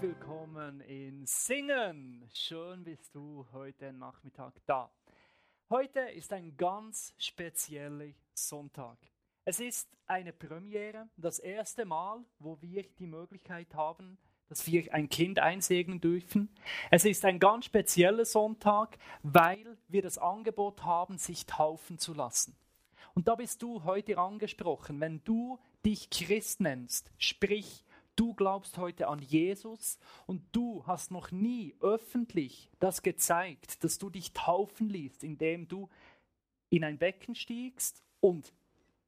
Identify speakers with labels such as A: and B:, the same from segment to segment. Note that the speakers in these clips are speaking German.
A: willkommen in Singen. Schön bist du heute Nachmittag da. Heute ist ein ganz spezieller Sonntag. Es ist eine Premiere, das erste Mal, wo wir die Möglichkeit haben, dass wir ein Kind einsegnen dürfen. Es ist ein ganz spezieller Sonntag, weil wir das Angebot haben, sich taufen zu lassen. Und da bist du heute angesprochen. Wenn du dich Christ nennst, sprich, du glaubst heute an Jesus und du hast noch nie öffentlich das gezeigt, dass du dich taufen ließt, indem du in ein Becken stiegst und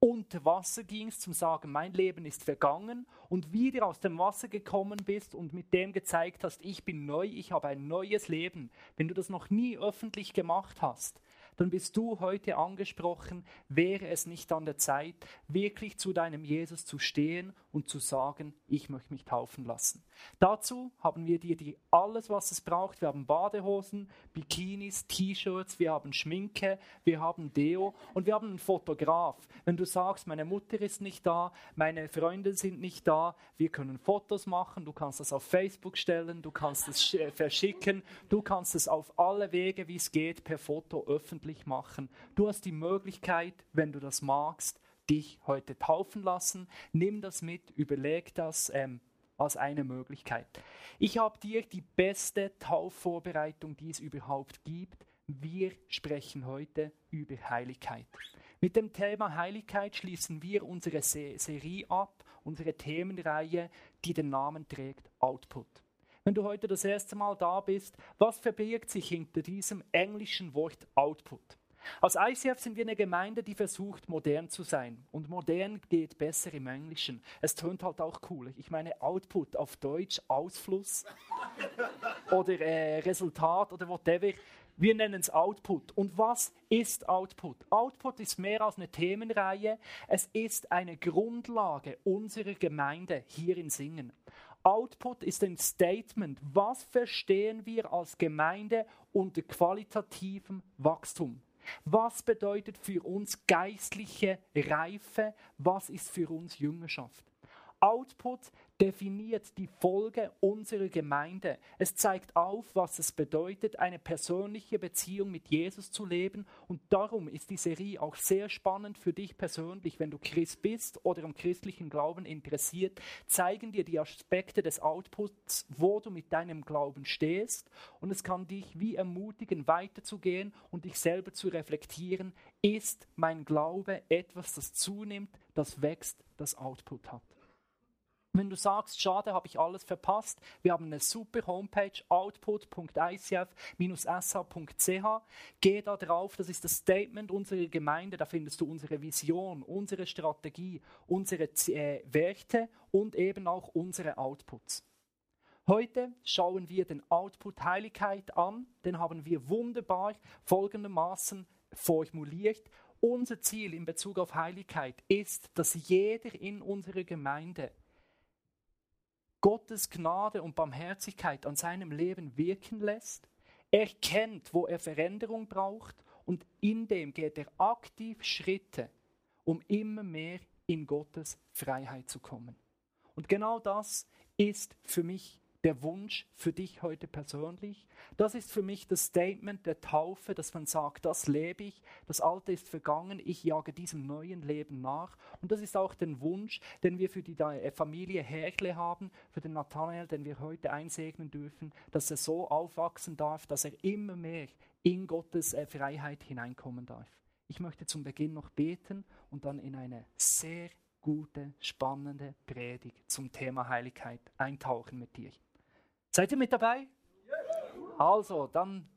A: unter Wasser gingst, zum Sagen, mein Leben ist vergangen und wieder aus dem Wasser gekommen bist und mit dem gezeigt hast, ich bin neu, ich habe ein neues Leben. Wenn du das noch nie öffentlich gemacht hast, dann bist du heute angesprochen, wäre es nicht an der Zeit, wirklich zu deinem Jesus zu stehen und zu sagen, ich möchte mich taufen lassen. Dazu haben wir dir die, alles, was es braucht. Wir haben Badehosen, Bikinis, T-Shirts, wir haben Schminke, wir haben Deo und wir haben einen Fotograf. Wenn du sagst, meine Mutter ist nicht da, meine Freunde sind nicht da, wir können Fotos machen, du kannst das auf Facebook stellen, du kannst es verschicken, du kannst es auf alle Wege, wie es geht, per Foto öffentlich machen. Du hast die Möglichkeit, wenn du das magst, dich heute taufen lassen. Nimm das mit, überleg das ähm, als eine Möglichkeit. Ich habe dir die beste Taufvorbereitung, die es überhaupt gibt. Wir sprechen heute über Heiligkeit. Mit dem Thema Heiligkeit schließen wir unsere Serie ab, unsere Themenreihe, die den Namen trägt Output. Wenn du heute das erste Mal da bist, was verbirgt sich hinter diesem englischen Wort Output? Als ICF sind wir eine Gemeinde, die versucht, modern zu sein. Und modern geht besser im Englischen. Es tönt halt auch cool. Ich meine, Output auf Deutsch, Ausfluss oder äh, Resultat oder whatever. Wir nennen es Output. Und was ist Output? Output ist mehr als eine Themenreihe. Es ist eine Grundlage unserer Gemeinde hier in Singen. Output ist ein Statement. Was verstehen wir als Gemeinde unter qualitativem Wachstum? Was bedeutet für uns geistliche Reife? Was ist für uns Jüngerschaft? Output definiert die Folge unserer Gemeinde. Es zeigt auf, was es bedeutet, eine persönliche Beziehung mit Jesus zu leben. Und darum ist die Serie auch sehr spannend für dich persönlich, wenn du Christ bist oder am christlichen Glauben interessiert. Zeigen dir die Aspekte des Outputs, wo du mit deinem Glauben stehst. Und es kann dich wie ermutigen, weiterzugehen und dich selber zu reflektieren. Ist mein Glaube etwas, das zunimmt, das wächst, das Output hat? Wenn du sagst, schade, habe ich alles verpasst, wir haben eine super Homepage, output.icf-sh.ch. Geh da drauf, das ist das Statement unserer Gemeinde, da findest du unsere Vision, unsere Strategie, unsere äh, Werte und eben auch unsere Outputs. Heute schauen wir den Output Heiligkeit an, den haben wir wunderbar folgendermaßen formuliert. Unser Ziel in Bezug auf Heiligkeit ist, dass jeder in unserer Gemeinde Gottes Gnade und Barmherzigkeit an seinem Leben wirken lässt. Er kennt, wo er Veränderung braucht und in dem geht er aktiv Schritte, um immer mehr in Gottes Freiheit zu kommen. Und genau das ist für mich der Wunsch für dich heute persönlich. Das ist für mich das Statement der Taufe, dass man sagt, das lebe ich, das Alte ist vergangen, ich jage diesem neuen Leben nach. Und das ist auch der Wunsch, den wir für die äh, Familie Herkle haben, für den Nathanael, den wir heute einsegnen dürfen, dass er so aufwachsen darf, dass er immer mehr in Gottes äh, Freiheit hineinkommen darf. Ich möchte zum Beginn noch beten und dann in eine sehr gute, spannende Predigt zum Thema Heiligkeit eintauchen mit dir. Seid ihr mit dabei? Also, dann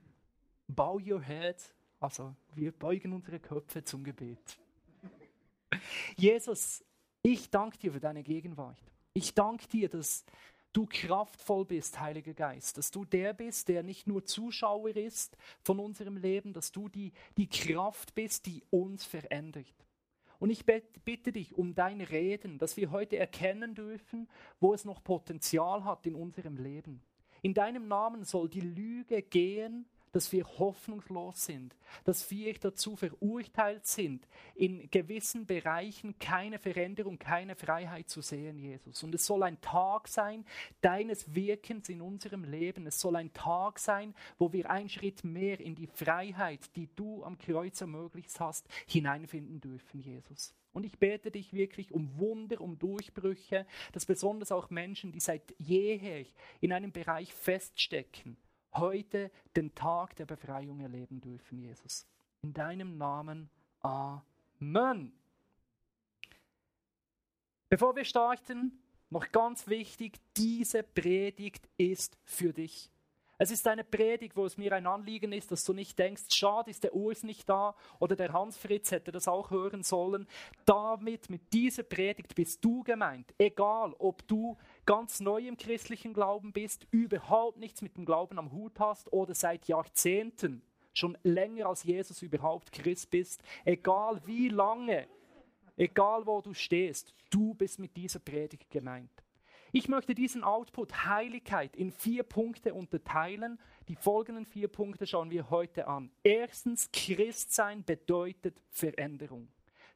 A: bow your head. Also, wir beugen unsere Köpfe zum Gebet. Jesus, ich danke dir für deine Gegenwart. Ich danke dir, dass du kraftvoll bist, Heiliger Geist, dass du der bist, der nicht nur Zuschauer ist von unserem Leben, dass du die, die Kraft bist, die uns verändert. Und ich bitte dich um dein Reden, dass wir heute erkennen dürfen, wo es noch Potenzial hat in unserem Leben. In deinem Namen soll die Lüge gehen, dass wir hoffnungslos sind, dass wir dazu verurteilt sind, in gewissen Bereichen keine Veränderung, keine Freiheit zu sehen, Jesus. Und es soll ein Tag sein deines Wirkens in unserem Leben. Es soll ein Tag sein, wo wir einen Schritt mehr in die Freiheit, die du am Kreuz ermöglicht hast, hineinfinden dürfen, Jesus. Und ich bete dich wirklich um Wunder, um Durchbrüche, dass besonders auch Menschen, die seit jeher in einem Bereich feststecken, heute den Tag der Befreiung erleben dürfen, Jesus. In deinem Namen. Amen. Bevor wir starten, noch ganz wichtig, diese Predigt ist für dich. Es ist eine Predigt, wo es mir ein Anliegen ist, dass du nicht denkst, schade ist der Urs nicht da oder der Hans Fritz hätte das auch hören sollen. Damit, mit dieser Predigt bist du gemeint. Egal, ob du ganz neu im christlichen Glauben bist, überhaupt nichts mit dem Glauben am Hut hast oder seit Jahrzehnten schon länger als Jesus überhaupt Christ bist, egal wie lange, egal wo du stehst, du bist mit dieser Predigt gemeint. Ich möchte diesen Output Heiligkeit in vier Punkte unterteilen. Die folgenden vier Punkte schauen wir heute an. Erstens, Christsein bedeutet Veränderung.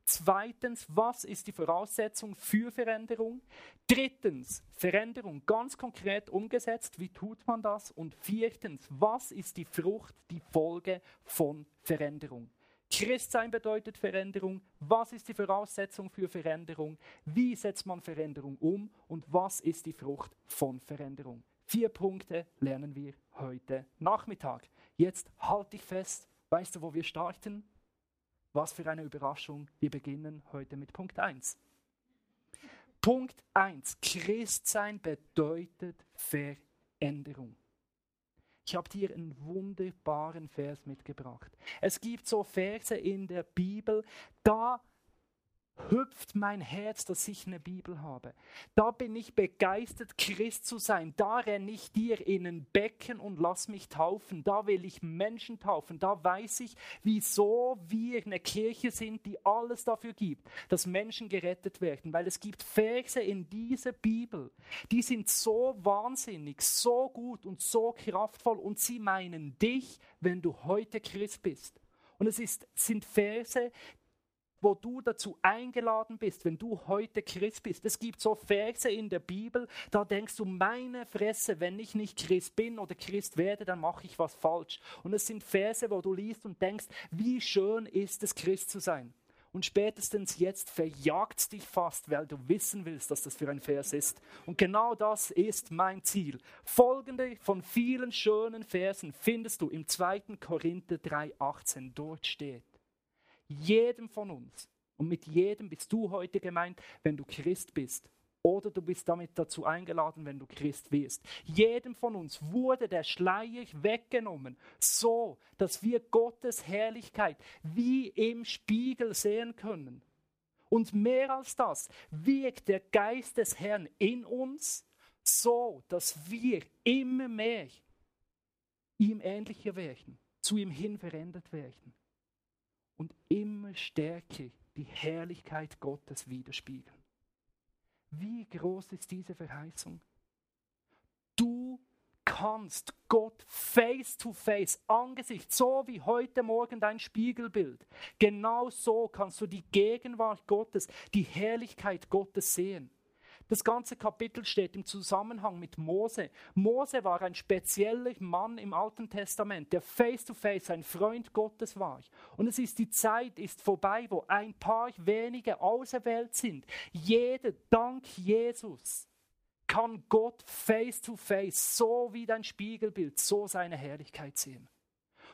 A: Zweitens, was ist die Voraussetzung für Veränderung? Drittens, Veränderung ganz konkret umgesetzt. Wie tut man das? Und viertens, was ist die Frucht, die Folge von Veränderung? Christsein bedeutet Veränderung. Was ist die Voraussetzung für Veränderung? Wie setzt man Veränderung um? Und was ist die Frucht von Veränderung? Vier Punkte lernen wir heute Nachmittag. Jetzt halt dich fest. Weißt du, wo wir starten? Was für eine Überraschung. Wir beginnen heute mit Punkt 1. Punkt 1. Christsein bedeutet Veränderung. Ich habe dir einen wunderbaren Vers mitgebracht. Es gibt so Verse in der Bibel, da hüpft mein Herz, dass ich eine Bibel habe. Da bin ich begeistert, Christ zu sein. Da renne ich dir in ein Becken und lass mich taufen. Da will ich Menschen taufen. Da weiß ich, wieso wir eine Kirche sind, die alles dafür gibt, dass Menschen gerettet werden. Weil es gibt Verse in dieser Bibel, die sind so wahnsinnig, so gut und so kraftvoll und sie meinen dich, wenn du heute Christ bist. Und es ist, sind Verse, wo du dazu eingeladen bist, wenn du heute Christ bist. Es gibt so Verse in der Bibel, da denkst du, meine Fresse, wenn ich nicht Christ bin oder Christ werde, dann mache ich was falsch. Und es sind Verse, wo du liest und denkst, wie schön ist es, Christ zu sein. Und spätestens jetzt verjagt dich fast, weil du wissen willst, dass das für ein Vers ist. Und genau das ist mein Ziel. Folgende von vielen schönen Versen findest du im 2. Korinther 3,18. Dort steht, jedem von uns. Und mit jedem bist du heute gemeint, wenn du Christ bist. Oder du bist damit dazu eingeladen, wenn du Christ wirst. Jedem von uns wurde der Schleier weggenommen, so dass wir Gottes Herrlichkeit wie im Spiegel sehen können. Und mehr als das wirkt der Geist des Herrn in uns, so dass wir immer mehr ihm ähnlicher werden, zu ihm hin verändert werden und immer stärker die Herrlichkeit Gottes widerspiegeln. Wie groß ist diese Verheißung? Du kannst Gott face to face, Angesicht, so wie heute Morgen dein Spiegelbild. Genau so kannst du die Gegenwart Gottes, die Herrlichkeit Gottes sehen. Das ganze Kapitel steht im Zusammenhang mit Mose. Mose war ein spezieller Mann im Alten Testament, der face-to-face ein Freund Gottes war. Und es ist die Zeit ist vorbei, wo ein paar wenige auserwählt sind. Jeder, dank Jesus, kann Gott face-to-face, so wie dein Spiegelbild, so seine Herrlichkeit sehen.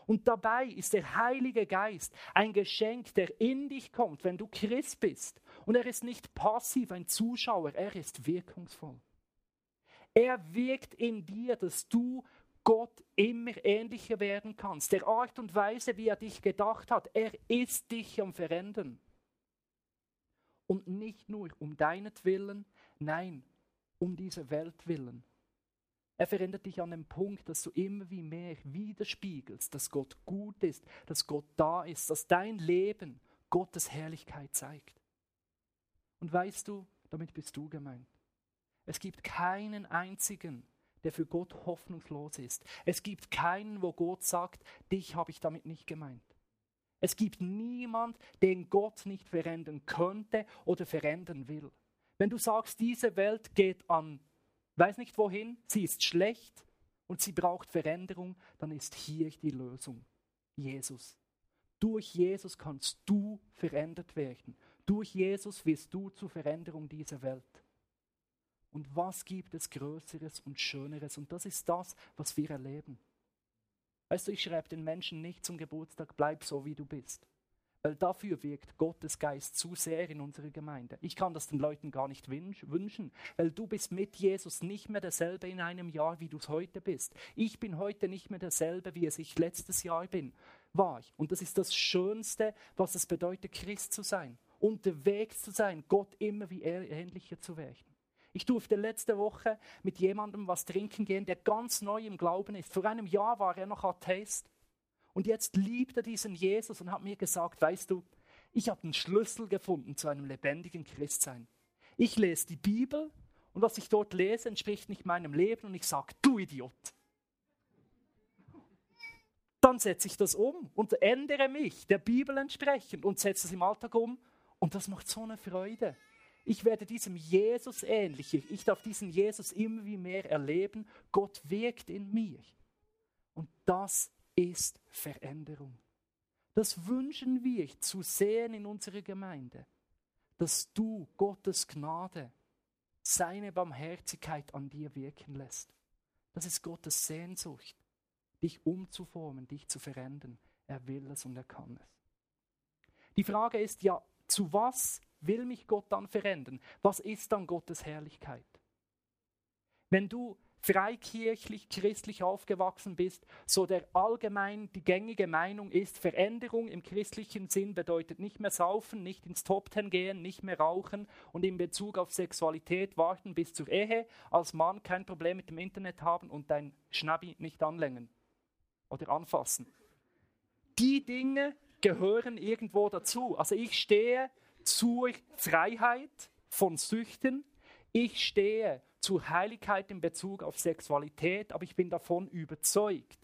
A: Und dabei ist der Heilige Geist ein Geschenk, der in dich kommt, wenn du Christ bist. Und er ist nicht passiv ein Zuschauer, er ist wirkungsvoll. Er wirkt in dir, dass du Gott immer ähnlicher werden kannst. Der Art und Weise, wie er dich gedacht hat, er ist dich am Verändern. Und nicht nur um deinetwillen, nein, um dieser Welt willen. Er verändert dich an dem Punkt, dass du immer wie mehr widerspiegelst, dass Gott gut ist, dass Gott da ist, dass dein Leben Gottes Herrlichkeit zeigt. Und weißt du, damit bist du gemeint. Es gibt keinen einzigen, der für Gott hoffnungslos ist. Es gibt keinen, wo Gott sagt, dich habe ich damit nicht gemeint. Es gibt niemand, den Gott nicht verändern könnte oder verändern will. Wenn du sagst, diese Welt geht an, weiß nicht wohin, sie ist schlecht und sie braucht Veränderung, dann ist hier die Lösung. Jesus. Durch Jesus kannst du verändert werden. Durch Jesus wirst du zur Veränderung dieser Welt. Und was gibt es Größeres und Schöneres? Und das ist das, was wir erleben. Weißt du, ich schreibe den Menschen nicht zum Geburtstag, bleib so wie du bist. Weil dafür wirkt Gottes Geist zu sehr in unserer Gemeinde. Ich kann das den Leuten gar nicht wünschen, weil du bist mit Jesus nicht mehr derselbe in einem Jahr, wie du es heute bist. Ich bin heute nicht mehr derselbe, wie es ich letztes Jahr bin, war ich. Und das ist das Schönste, was es bedeutet, Christ zu sein. Unterwegs zu sein, Gott immer wie ähnlicher zu werden. Ich durfte letzte Woche mit jemandem was trinken gehen, der ganz neu im Glauben ist. Vor einem Jahr war er noch Atheist. Und jetzt liebt er diesen Jesus und hat mir gesagt, weißt du, ich habe den Schlüssel gefunden zu einem lebendigen Christsein. Ich lese die Bibel und was ich dort lese, entspricht nicht meinem Leben und ich sage, du Idiot. Dann setze ich das um und ändere mich der Bibel entsprechend und setze es im Alltag um und das macht so eine Freude. Ich werde diesem Jesus ähnlicher. Ich darf diesen Jesus immer wie mehr erleben. Gott wirkt in mir. Und das ist Veränderung. Das wünschen wir zu sehen in unserer Gemeinde, dass du Gottes Gnade, seine Barmherzigkeit an dir wirken lässt. Das ist Gottes Sehnsucht, dich umzuformen, dich zu verändern. Er will es und er kann es. Die Frage ist ja, zu was will mich Gott dann verändern? Was ist dann Gottes Herrlichkeit? Wenn du freikirchlich, christlich aufgewachsen bist, so der allgemein die gängige Meinung ist, Veränderung im christlichen Sinn bedeutet nicht mehr saufen, nicht ins Top Ten gehen, nicht mehr rauchen und in Bezug auf Sexualität warten bis zur Ehe, als Mann kein Problem mit dem Internet haben und dein Schnabbi nicht anlängen oder anfassen. Die Dinge gehören irgendwo dazu. Also ich stehe zur Freiheit von Süchten. Ich stehe zur Heiligkeit in Bezug auf Sexualität, aber ich bin davon überzeugt,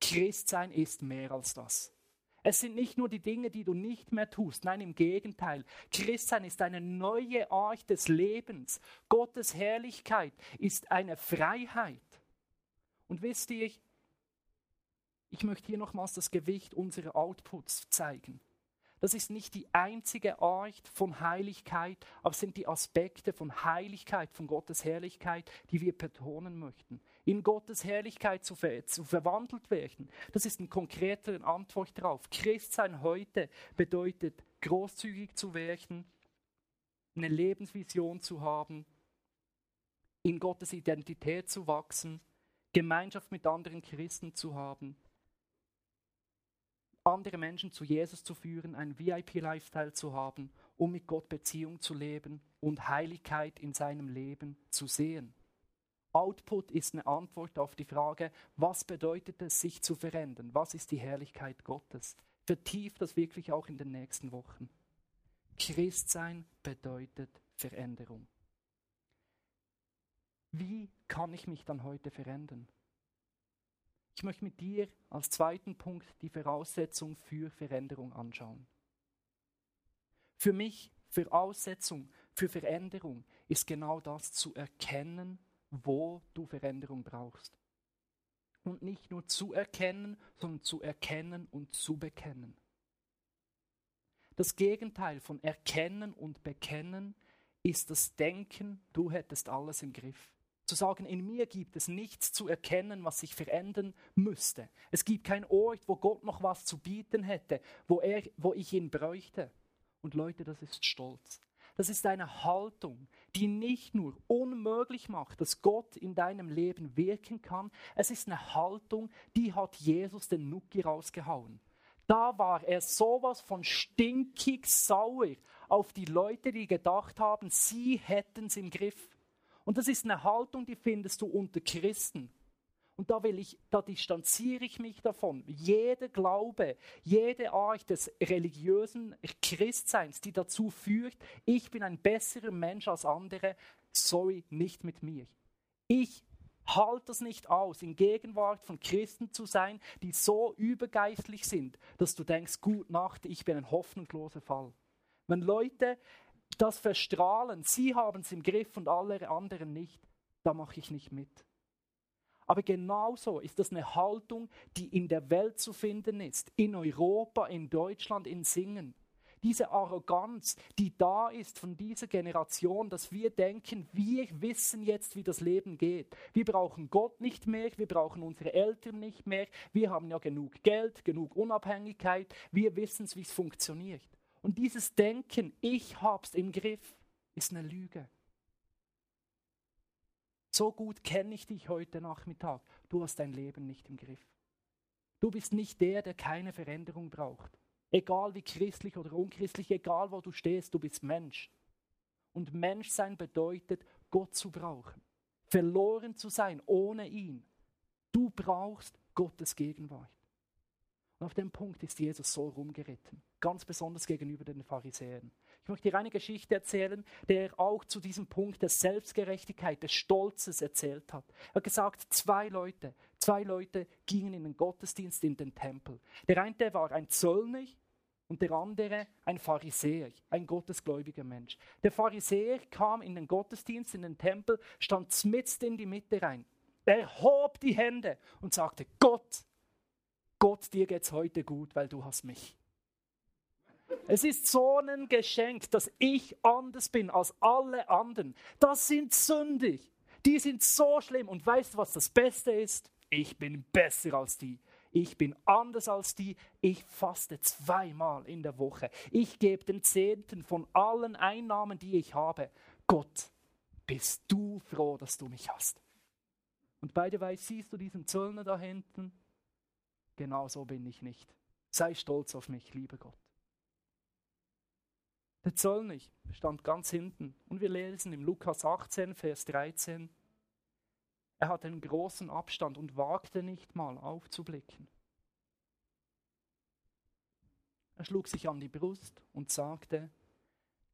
A: Christsein ist mehr als das. Es sind nicht nur die Dinge, die du nicht mehr tust. Nein, im Gegenteil. Christsein ist eine neue Art des Lebens. Gottes Herrlichkeit ist eine Freiheit. Und wisst ihr, ich möchte hier nochmals das Gewicht unserer Outputs zeigen. Das ist nicht die einzige Art von Heiligkeit, aber es sind die Aspekte von Heiligkeit, von Gottes Herrlichkeit, die wir betonen möchten. In Gottes Herrlichkeit zu, ver zu verwandelt werden, das ist eine konkrete Antwort darauf. Christsein heute bedeutet, großzügig zu werden, eine Lebensvision zu haben, in Gottes Identität zu wachsen, Gemeinschaft mit anderen Christen zu haben, andere Menschen zu Jesus zu führen, einen VIP-Lifestyle zu haben, um mit Gott Beziehung zu leben und Heiligkeit in seinem Leben zu sehen. Output ist eine Antwort auf die Frage, was bedeutet es, sich zu verändern? Was ist die Herrlichkeit Gottes? Vertieft das wirklich auch in den nächsten Wochen. Christsein bedeutet Veränderung. Wie kann ich mich dann heute verändern? Ich möchte mit dir als zweiten Punkt die Voraussetzung für Veränderung anschauen. Für mich Voraussetzung für Veränderung ist genau das zu erkennen, wo du Veränderung brauchst. Und nicht nur zu erkennen, sondern zu erkennen und zu bekennen. Das Gegenteil von erkennen und bekennen ist das Denken, du hättest alles im Griff. Zu sagen, in mir gibt es nichts zu erkennen, was sich verändern müsste. Es gibt keinen Ort, wo Gott noch was zu bieten hätte, wo, er, wo ich ihn bräuchte. Und Leute, das ist Stolz. Das ist eine Haltung, die nicht nur unmöglich macht, dass Gott in deinem Leben wirken kann. Es ist eine Haltung, die hat Jesus den Nuki rausgehauen. Da war er sowas von stinkig sauer auf die Leute, die gedacht haben, sie hätten es im Griff. Und das ist eine Haltung, die findest du unter Christen. Und da will ich, da distanziere ich mich davon. Jeder Glaube, jede Art des religiösen Christseins, die dazu führt, ich bin ein besserer Mensch als andere, sorry, nicht mit mir. Ich halt das nicht aus, in Gegenwart von Christen zu sein, die so übergeistlich sind, dass du denkst, gut Nacht, ich bin ein hoffnungsloser Fall. Wenn Leute das verstrahlen, sie haben es im Griff und alle anderen nicht, da mache ich nicht mit. Aber genauso ist das eine Haltung, die in der Welt zu finden ist, in Europa, in Deutschland, in Singen diese Arroganz, die da ist von dieser Generation, dass wir denken, wir wissen jetzt, wie das Leben geht. Wir brauchen Gott nicht mehr, wir brauchen unsere Eltern nicht mehr, wir haben ja genug Geld, genug Unabhängigkeit, wir wissen, wie es funktioniert. Und dieses Denken, ich hab's im Griff, ist eine Lüge. So gut kenne ich dich heute Nachmittag. Du hast dein Leben nicht im Griff. Du bist nicht der, der keine Veränderung braucht. Egal wie christlich oder unchristlich, egal wo du stehst, du bist Mensch. Und Menschsein bedeutet, Gott zu brauchen. Verloren zu sein ohne ihn. Du brauchst Gottes Gegenwart. Und auf dem Punkt ist Jesus so rumgeritten. Ganz besonders gegenüber den Pharisäern. Ich möchte dir eine Geschichte erzählen, der auch zu diesem Punkt der Selbstgerechtigkeit, des Stolzes erzählt hat. Er hat gesagt, zwei Leute, zwei Leute gingen in den Gottesdienst, in den Tempel. Der eine war ein Zöllner und der andere ein Pharisäer, ein gottesgläubiger Mensch. Der Pharisäer kam in den Gottesdienst, in den Tempel, stand mitten in die Mitte rein. Er hob die Hände und sagte, Gott, Gott, dir geht's heute gut, weil du hast mich. Es ist so ein Geschenk, dass ich anders bin als alle anderen. Das sind sündig. Die sind so schlimm. Und weißt du, was das Beste ist? Ich bin besser als die ich bin anders als die, ich faste zweimal in der Woche. Ich gebe den Zehnten von allen Einnahmen, die ich habe. Gott, bist du froh, dass du mich hast. Und the way, siehst du diesen Zöllner da hinten? Genau so bin ich nicht. Sei stolz auf mich, lieber Gott. Der Zöllner stand ganz hinten und wir lesen im Lukas 18, Vers 13. Er hatte einen großen Abstand und wagte nicht mal aufzublicken. Er schlug sich an die Brust und sagte,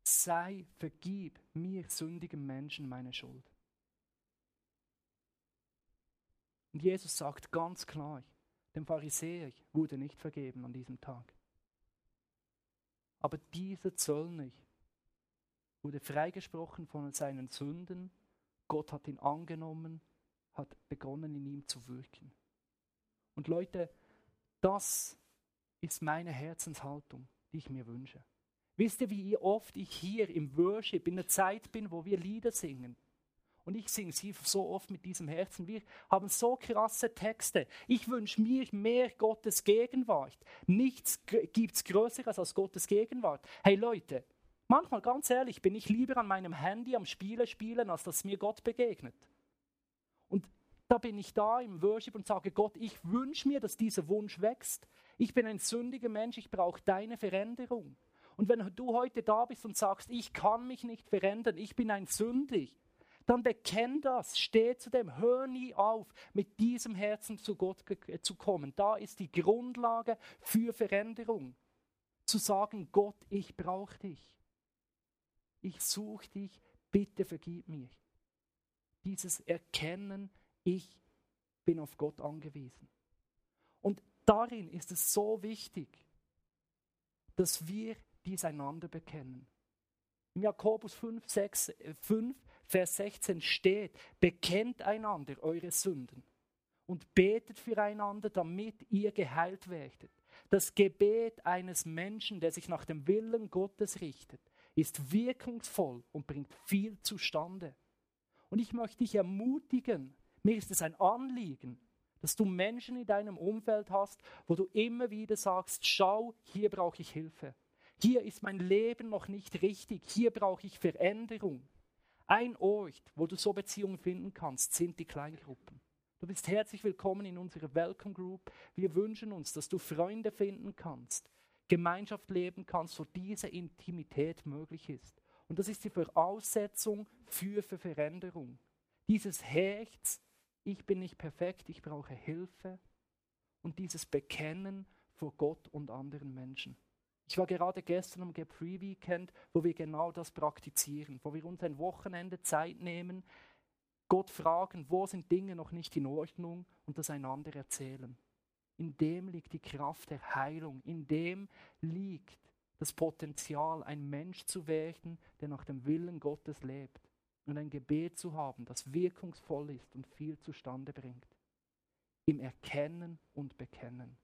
A: sei, vergib mir sündigen Menschen meine Schuld. Und Jesus sagt ganz klar, dem Pharisäer wurde nicht vergeben an diesem Tag. Aber dieser Zöllner wurde freigesprochen von seinen Sünden. Gott hat ihn angenommen hat begonnen in ihm zu wirken. Und Leute, das ist meine Herzenshaltung, die ich mir wünsche. Wisst ihr, wie oft ich hier im Worship in einer Zeit bin, wo wir Lieder singen? Und ich singe sie so oft mit diesem Herzen. Wir haben so krasse Texte. Ich wünsche mir mehr Gottes Gegenwart. Nichts gibt es Größeres als Gottes Gegenwart. Hey Leute, manchmal ganz ehrlich, bin ich lieber an meinem Handy am Spiele spielen, als dass mir Gott begegnet. Und da bin ich da im Worship und sage, Gott, ich wünsche mir, dass dieser Wunsch wächst. Ich bin ein sündiger Mensch, ich brauche deine Veränderung. Und wenn du heute da bist und sagst, ich kann mich nicht verändern, ich bin ein Sündig, dann bekenn das, steh zu dem, hör nie auf, mit diesem Herzen zu Gott zu kommen. Da ist die Grundlage für Veränderung. Zu sagen, Gott, ich brauche dich. Ich suche dich, bitte vergib mir dieses Erkennen, ich bin auf Gott angewiesen. Und darin ist es so wichtig, dass wir dies einander bekennen. Im Jakobus 5, 6, 5, Vers 16 steht, bekennt einander eure Sünden und betet füreinander, damit ihr geheilt werdet. Das Gebet eines Menschen, der sich nach dem Willen Gottes richtet, ist wirkungsvoll und bringt viel zustande. Und ich möchte dich ermutigen, mir ist es ein Anliegen, dass du Menschen in deinem Umfeld hast, wo du immer wieder sagst, schau, hier brauche ich Hilfe. Hier ist mein Leben noch nicht richtig. Hier brauche ich Veränderung. Ein Ort, wo du so Beziehungen finden kannst, sind die Kleingruppen. Du bist herzlich willkommen in unserer Welcome Group. Wir wünschen uns, dass du Freunde finden kannst, Gemeinschaft leben kannst, wo diese Intimität möglich ist. Und das ist die Voraussetzung für, für Veränderung. Dieses Herz, ich bin nicht perfekt, ich brauche Hilfe. Und dieses Bekennen vor Gott und anderen Menschen. Ich war gerade gestern am Free Weekend, wo wir genau das praktizieren, wo wir uns ein Wochenende Zeit nehmen, Gott fragen, wo sind Dinge noch nicht in Ordnung und das einander erzählen. In dem liegt die Kraft der Heilung, in dem liegt das Potenzial, ein Mensch zu werden, der nach dem Willen Gottes lebt und ein Gebet zu haben, das wirkungsvoll ist und viel zustande bringt. Im Erkennen und Bekennen.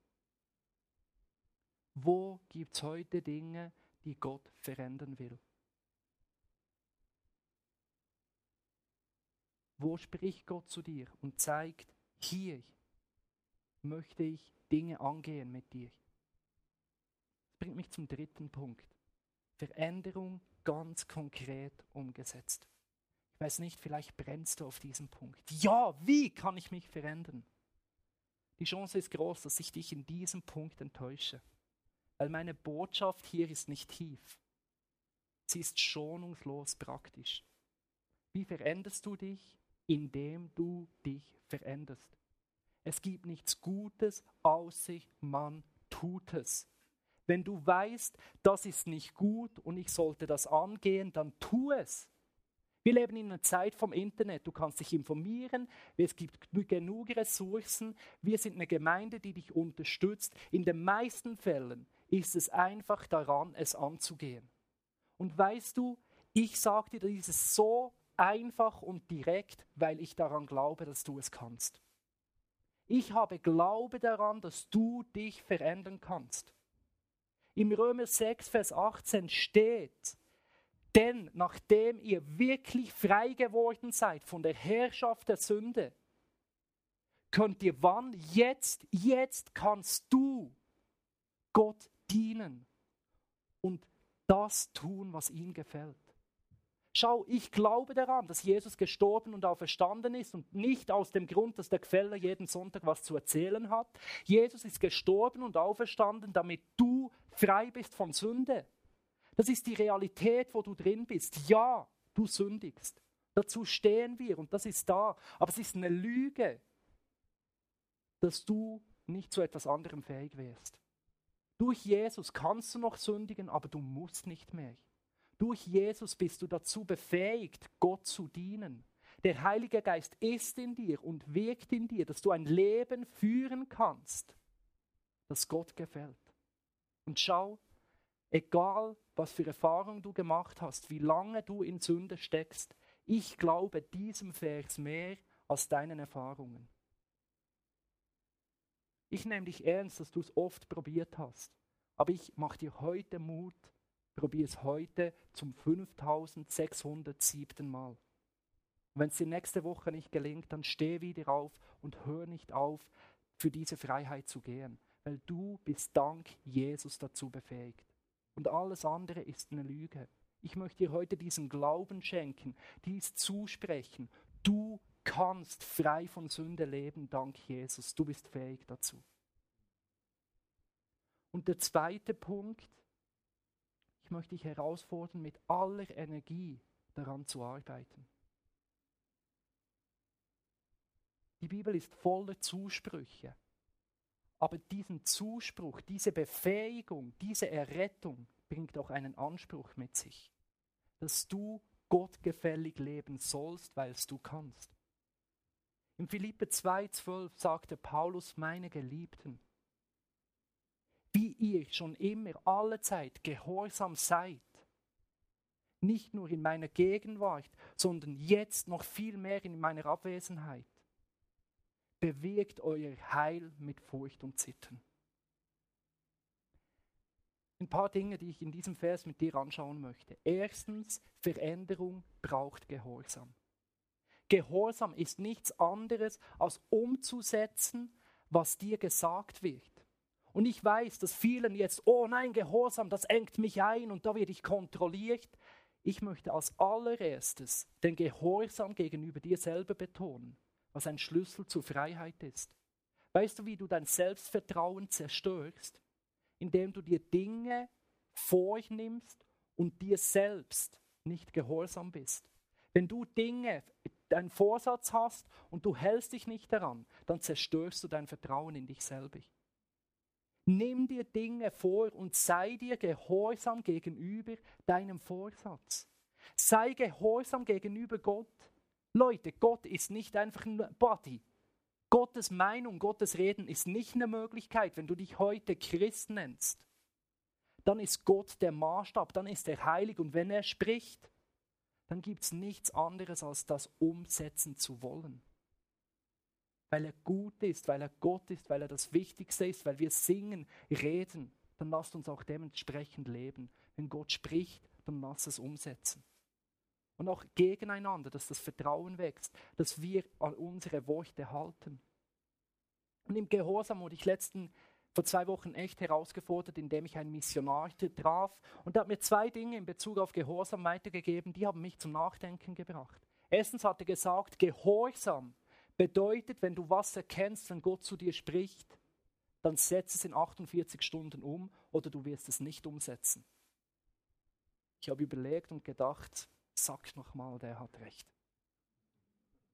A: Wo gibt es heute Dinge, die Gott verändern will? Wo spricht Gott zu dir und zeigt, hier möchte ich Dinge angehen mit dir? Das bringt mich zum dritten Punkt. Veränderung ganz konkret umgesetzt. Ich weiß nicht, vielleicht brennst du auf diesem Punkt. Ja, wie kann ich mich verändern? Die Chance ist groß, dass ich dich in diesem Punkt enttäusche. Weil meine Botschaft hier ist nicht tief. Sie ist schonungslos praktisch. Wie veränderst du dich? Indem du dich veränderst. Es gibt nichts Gutes, außer man tut es. Wenn du weißt, das ist nicht gut und ich sollte das angehen, dann tu es. Wir leben in einer Zeit vom Internet. Du kannst dich informieren. Es gibt genug Ressourcen. Wir sind eine Gemeinde, die dich unterstützt. In den meisten Fällen ist es einfach daran, es anzugehen. Und weißt du, ich sage dir, ist so einfach und direkt, weil ich daran glaube, dass du es kannst. Ich habe Glaube daran, dass du dich verändern kannst. Im Römer 6, Vers 18 steht, denn nachdem ihr wirklich frei geworden seid von der Herrschaft der Sünde, könnt ihr wann? Jetzt, jetzt kannst du Gott dienen und das tun, was ihm gefällt. Schau, ich glaube daran, dass Jesus gestorben und auferstanden ist und nicht aus dem Grund, dass der Quelle jeden Sonntag was zu erzählen hat. Jesus ist gestorben und auferstanden, damit du frei bist von Sünde. Das ist die Realität, wo du drin bist. Ja, du sündigst. Dazu stehen wir und das ist da. Aber es ist eine Lüge, dass du nicht zu etwas anderem fähig wärst. Durch Jesus kannst du noch sündigen, aber du musst nicht mehr. Durch Jesus bist du dazu befähigt, Gott zu dienen. Der Heilige Geist ist in dir und wirkt in dir, dass du ein Leben führen kannst, das Gott gefällt. Und schau, egal was für Erfahrungen du gemacht hast, wie lange du in Sünde steckst, ich glaube diesem Vers mehr als deinen Erfahrungen. Ich nehme dich ernst, dass du es oft probiert hast, aber ich mache dir heute Mut, probier es heute zum 5607. Mal. Wenn es dir nächste Woche nicht gelingt, dann steh wieder auf und hör nicht auf, für diese Freiheit zu gehen, weil du bist dank Jesus dazu befähigt. Und alles andere ist eine Lüge. Ich möchte dir heute diesen Glauben schenken, dies zusprechen. Du kannst frei von Sünde leben, dank Jesus. Du bist fähig dazu. Und der zweite Punkt, ich möchte dich herausfordern, mit aller Energie daran zu arbeiten. Die Bibel ist voller Zusprüche. Aber diesen Zuspruch, diese Befähigung, diese Errettung bringt auch einen Anspruch mit sich, dass du gottgefällig leben sollst, weil es du kannst. In Philippe 2,12 sagte Paulus, meine Geliebten, wie ihr schon immer alle Zeit gehorsam seid, nicht nur in meiner Gegenwart, sondern jetzt noch viel mehr in meiner Abwesenheit, bewirkt euer Heil mit Furcht und Zittern. Ein paar Dinge, die ich in diesem Vers mit dir anschauen möchte. Erstens, Veränderung braucht Gehorsam. Gehorsam ist nichts anderes, als umzusetzen, was dir gesagt wird. Und ich weiß, dass vielen jetzt, oh nein, Gehorsam, das engt mich ein und da werde ich kontrolliert. Ich möchte als allererstes den Gehorsam gegenüber dir selber betonen was ein Schlüssel zur Freiheit ist. Weißt du, wie du dein Selbstvertrauen zerstörst? Indem du dir Dinge vornimmst und dir selbst nicht gehorsam bist. Wenn du Dinge, deinen Vorsatz hast und du hältst dich nicht daran, dann zerstörst du dein Vertrauen in dich selber. Nimm dir Dinge vor und sei dir gehorsam gegenüber deinem Vorsatz. Sei gehorsam gegenüber Gott Leute, Gott ist nicht einfach ein Body. Gottes Meinung, Gottes Reden ist nicht eine Möglichkeit, wenn du dich heute Christ nennst. Dann ist Gott der Maßstab, dann ist er heilig und wenn er spricht, dann gibt es nichts anderes als das umsetzen zu wollen. Weil er gut ist, weil er Gott ist, weil er das Wichtigste ist, weil wir singen, reden, dann lasst uns auch dementsprechend leben. Wenn Gott spricht, dann lass es umsetzen. Und auch gegeneinander, dass das Vertrauen wächst, dass wir an unsere Worte halten. Und im Gehorsam wurde ich letzten vor zwei Wochen echt herausgefordert, indem ich einen Missionar traf. Und hat mir zwei Dinge in Bezug auf Gehorsam weitergegeben, die haben mich zum Nachdenken gebracht. Erstens hat er gesagt, Gehorsam bedeutet, wenn du was erkennst, wenn Gott zu dir spricht, dann setz es in 48 Stunden um oder du wirst es nicht umsetzen. Ich habe überlegt und gedacht, sag nochmal, der hat recht.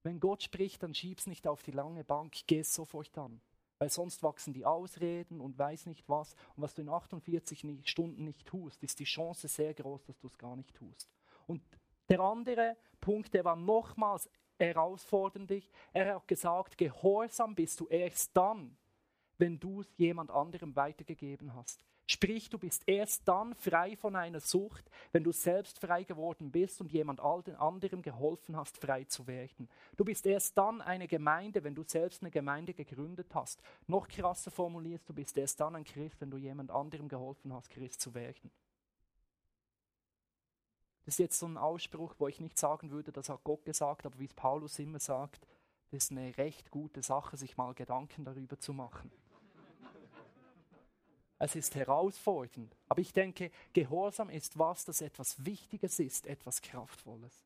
A: Wenn Gott spricht, dann schieb's nicht auf die lange Bank, geh sofort an. Weil sonst wachsen die Ausreden und weiß nicht was. Und was du in 48 Stunden nicht tust, ist die Chance sehr groß, dass du es gar nicht tust. Und der andere Punkt, der war nochmals herausfordernd. Er hat gesagt, gehorsam bist du erst dann, wenn du es jemand anderem weitergegeben hast. Sprich, du bist erst dann frei von einer Sucht, wenn du selbst frei geworden bist und jemand anderem geholfen hast, frei zu werden. Du bist erst dann eine Gemeinde, wenn du selbst eine Gemeinde gegründet hast. Noch krasser formulierst, du bist erst dann ein Christ, wenn du jemand anderem geholfen hast, Christ zu werden. Das ist jetzt so ein Ausspruch, wo ich nicht sagen würde, das hat Gott gesagt, aber wie es Paulus immer sagt, das ist eine recht gute Sache, sich mal Gedanken darüber zu machen. Es ist herausfordernd. Aber ich denke, Gehorsam ist was, das etwas Wichtiges ist, etwas Kraftvolles.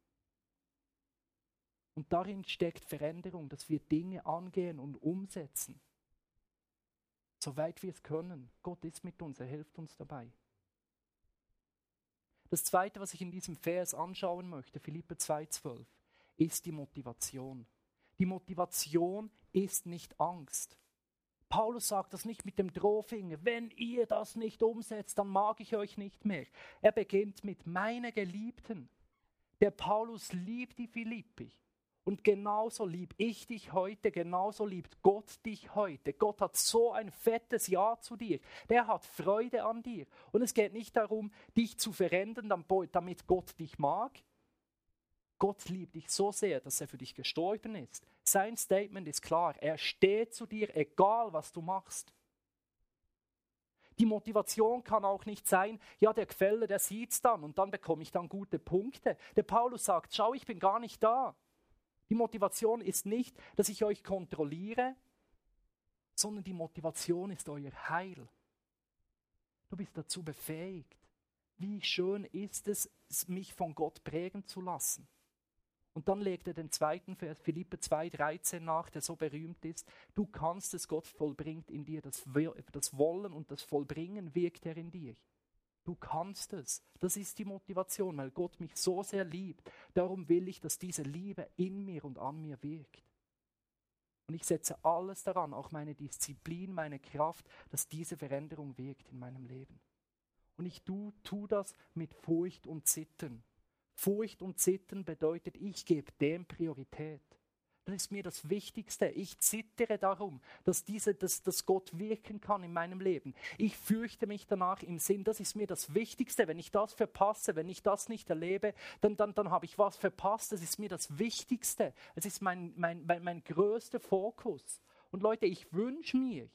A: Und darin steckt Veränderung, dass wir Dinge angehen und umsetzen. Soweit wir es können. Gott ist mit uns, er hilft uns dabei. Das Zweite, was ich in diesem Vers anschauen möchte, Philippe 2,12, ist die Motivation. Die Motivation ist nicht Angst. Paulus sagt das nicht mit dem Drohfinger. Wenn ihr das nicht umsetzt, dann mag ich euch nicht mehr. Er beginnt mit meine Geliebten. Der Paulus liebt die Philippi. Und genauso lieb ich dich heute, genauso liebt Gott dich heute. Gott hat so ein fettes Ja zu dir. Der hat Freude an dir. Und es geht nicht darum, dich zu verändern, damit Gott dich mag. Gott liebt dich so sehr, dass er für dich gestorben ist. Sein Statement ist klar. Er steht zu dir, egal was du machst. Die Motivation kann auch nicht sein, ja, der Quelle, der sieht es dann und dann bekomme ich dann gute Punkte. Der Paulus sagt, schau, ich bin gar nicht da. Die Motivation ist nicht, dass ich euch kontrolliere, sondern die Motivation ist euer Heil. Du bist dazu befähigt. Wie schön ist es, mich von Gott prägen zu lassen. Und dann legt er den zweiten Vers, Philippe 2,13 nach, der so berühmt ist. Du kannst es, Gott vollbringt in dir. Das, das Wollen und das Vollbringen wirkt er in dir. Du kannst es. Das ist die Motivation, weil Gott mich so sehr liebt. Darum will ich, dass diese Liebe in mir und an mir wirkt. Und ich setze alles daran, auch meine Disziplin, meine Kraft, dass diese Veränderung wirkt in meinem Leben. Und ich tue tu das mit Furcht und Zittern. Furcht und Zittern bedeutet, ich gebe dem Priorität. Das ist mir das Wichtigste. Ich zittere darum, dass, diese, dass, dass Gott wirken kann in meinem Leben. Ich fürchte mich danach im Sinn, das ist mir das Wichtigste. Wenn ich das verpasse, wenn ich das nicht erlebe, dann, dann, dann habe ich was verpasst. Das ist mir das Wichtigste. Es ist mein, mein, mein, mein größter Fokus. Und Leute, ich wünsche mir,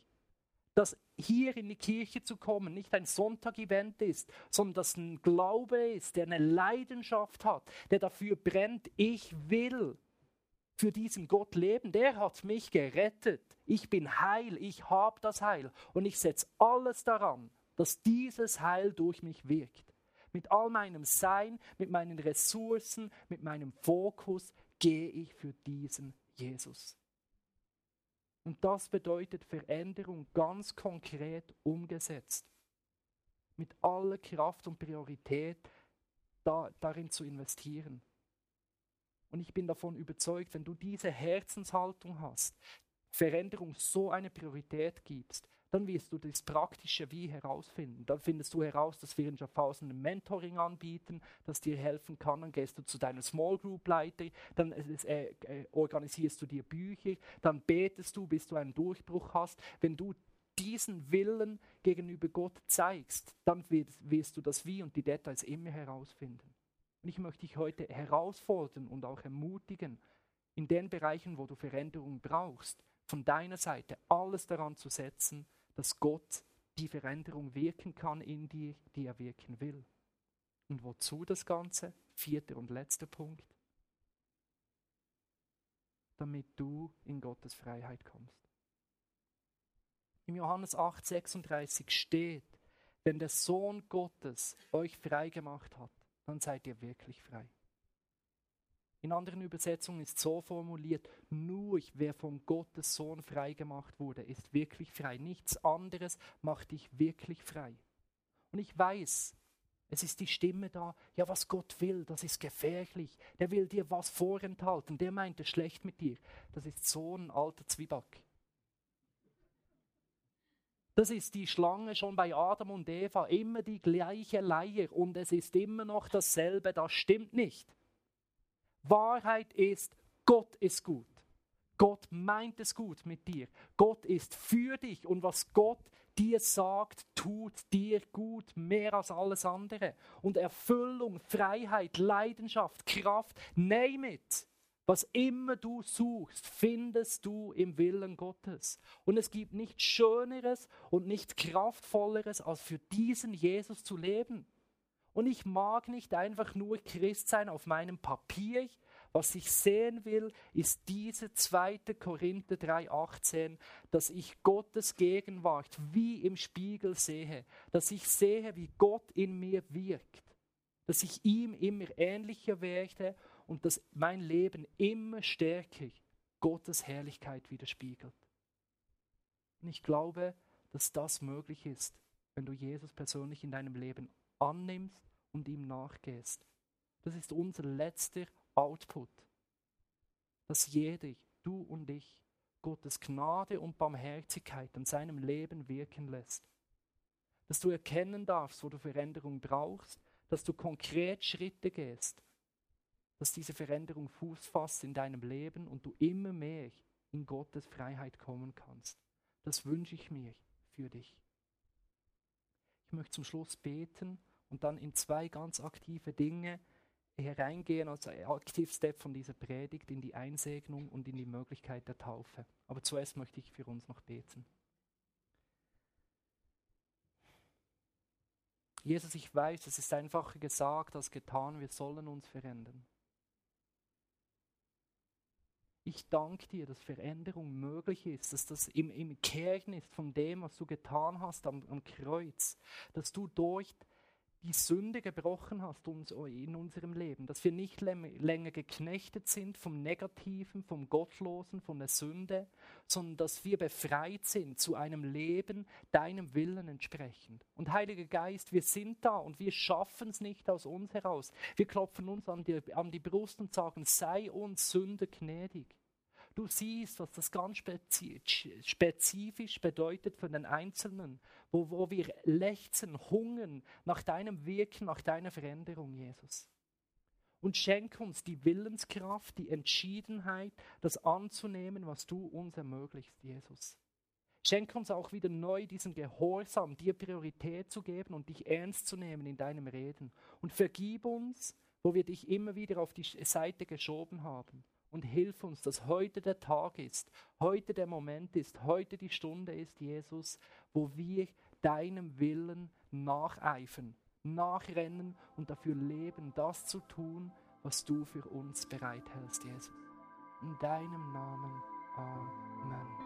A: dass hier in die Kirche zu kommen nicht ein Sonntag-Event ist, sondern dass ein Glaube ist, der eine Leidenschaft hat, der dafür brennt, ich will für diesen Gott leben. Der hat mich gerettet. Ich bin heil, ich habe das Heil und ich setze alles daran, dass dieses Heil durch mich wirkt. Mit all meinem Sein, mit meinen Ressourcen, mit meinem Fokus gehe ich für diesen Jesus. Und das bedeutet Veränderung ganz konkret umgesetzt. Mit aller Kraft und Priorität da, darin zu investieren. Und ich bin davon überzeugt, wenn du diese Herzenshaltung hast, Veränderung so eine Priorität gibst, dann wirst du das praktische Wie herausfinden. Dann findest du heraus, dass wir in Schaffhausen ein Mentoring anbieten, das dir helfen kann. Dann gehst du zu deinem Small Group Leiter, dann äh, äh, organisierst du dir Bücher, dann betest du, bis du einen Durchbruch hast. Wenn du diesen Willen gegenüber Gott zeigst, dann wirst du das Wie und die Details immer herausfinden. Und ich möchte dich heute herausfordern und auch ermutigen, in den Bereichen, wo du Veränderung brauchst, von deiner Seite alles daran zu setzen, dass Gott die Veränderung wirken kann in dir, die er wirken will. Und wozu das Ganze? Vierter und letzter Punkt. Damit du in Gottes Freiheit kommst. Im Johannes 8, 36 steht, wenn der Sohn Gottes euch frei gemacht hat, dann seid ihr wirklich frei. In anderen Übersetzungen ist so formuliert, nur wer von Gottes Sohn frei gemacht wurde, ist wirklich frei. Nichts anderes macht dich wirklich frei. Und ich weiß, es ist die Stimme da, ja, was Gott will, das ist gefährlich. Der will dir was vorenthalten, der meint es schlecht mit dir. Das ist so ein alter Zwieback. Das ist die Schlange schon bei Adam und Eva, immer die gleiche Leier und es ist immer noch dasselbe, das stimmt nicht. Wahrheit ist, Gott ist gut. Gott meint es gut mit dir. Gott ist für dich und was Gott dir sagt, tut dir gut, mehr als alles andere. Und Erfüllung, Freiheit, Leidenschaft, Kraft, name it. Was immer du suchst, findest du im Willen Gottes. Und es gibt nichts Schöneres und nichts Kraftvolleres, als für diesen Jesus zu leben. Und ich mag nicht einfach nur Christ sein auf meinem Papier. Was ich sehen will, ist diese 2. Korinther 3,18, dass ich Gottes Gegenwart wie im Spiegel sehe, dass ich sehe, wie Gott in mir wirkt, dass ich ihm immer ähnlicher werde und dass mein Leben immer stärker Gottes Herrlichkeit widerspiegelt. Und ich glaube, dass das möglich ist, wenn du Jesus persönlich in deinem Leben annimmst und ihm nachgehst. Das ist unser letzter Output, dass jeder, du und ich, Gottes Gnade und Barmherzigkeit in seinem Leben wirken lässt. Dass du erkennen darfst, wo du Veränderung brauchst, dass du konkret Schritte gehst, dass diese Veränderung Fuß fasst in deinem Leben und du immer mehr in Gottes Freiheit kommen kannst. Das wünsche ich mir für dich. Ich möchte zum Schluss beten und dann in zwei ganz aktive Dinge hereingehen als Aktivstep von dieser Predigt in die Einsegnung und in die Möglichkeit der Taufe. Aber zuerst möchte ich für uns noch beten. Jesus, ich weiß, es ist einfacher gesagt als getan, wir sollen uns verändern. Ich danke dir, dass Veränderung möglich ist, dass das im, im Kern ist von dem, was du getan hast am, am Kreuz, dass du durch die Sünde gebrochen hast in unserem Leben, dass wir nicht länger geknechtet sind vom Negativen, vom Gottlosen, von der Sünde, sondern dass wir befreit sind zu einem Leben deinem Willen entsprechend. Und Heiliger Geist, wir sind da und wir schaffen es nicht aus uns heraus. Wir klopfen uns an die, an die Brust und sagen, sei uns Sünder gnädig. Du siehst, was das ganz spezifisch bedeutet für den Einzelnen, wo, wo wir lechzen, hungern nach deinem Wirken, nach deiner Veränderung, Jesus. Und schenk uns die Willenskraft, die Entschiedenheit, das anzunehmen, was du uns ermöglicht, Jesus. Schenk uns auch wieder neu diesen Gehorsam, dir Priorität zu geben und dich ernst zu nehmen in deinem Reden. Und vergib uns, wo wir dich immer wieder auf die Seite geschoben haben und hilf uns, dass heute der Tag ist, heute der Moment ist, heute die Stunde ist, Jesus, wo wir deinem Willen nacheifern, nachrennen und dafür leben, das zu tun, was du für uns bereithältst, Jesus. In deinem Namen. Amen.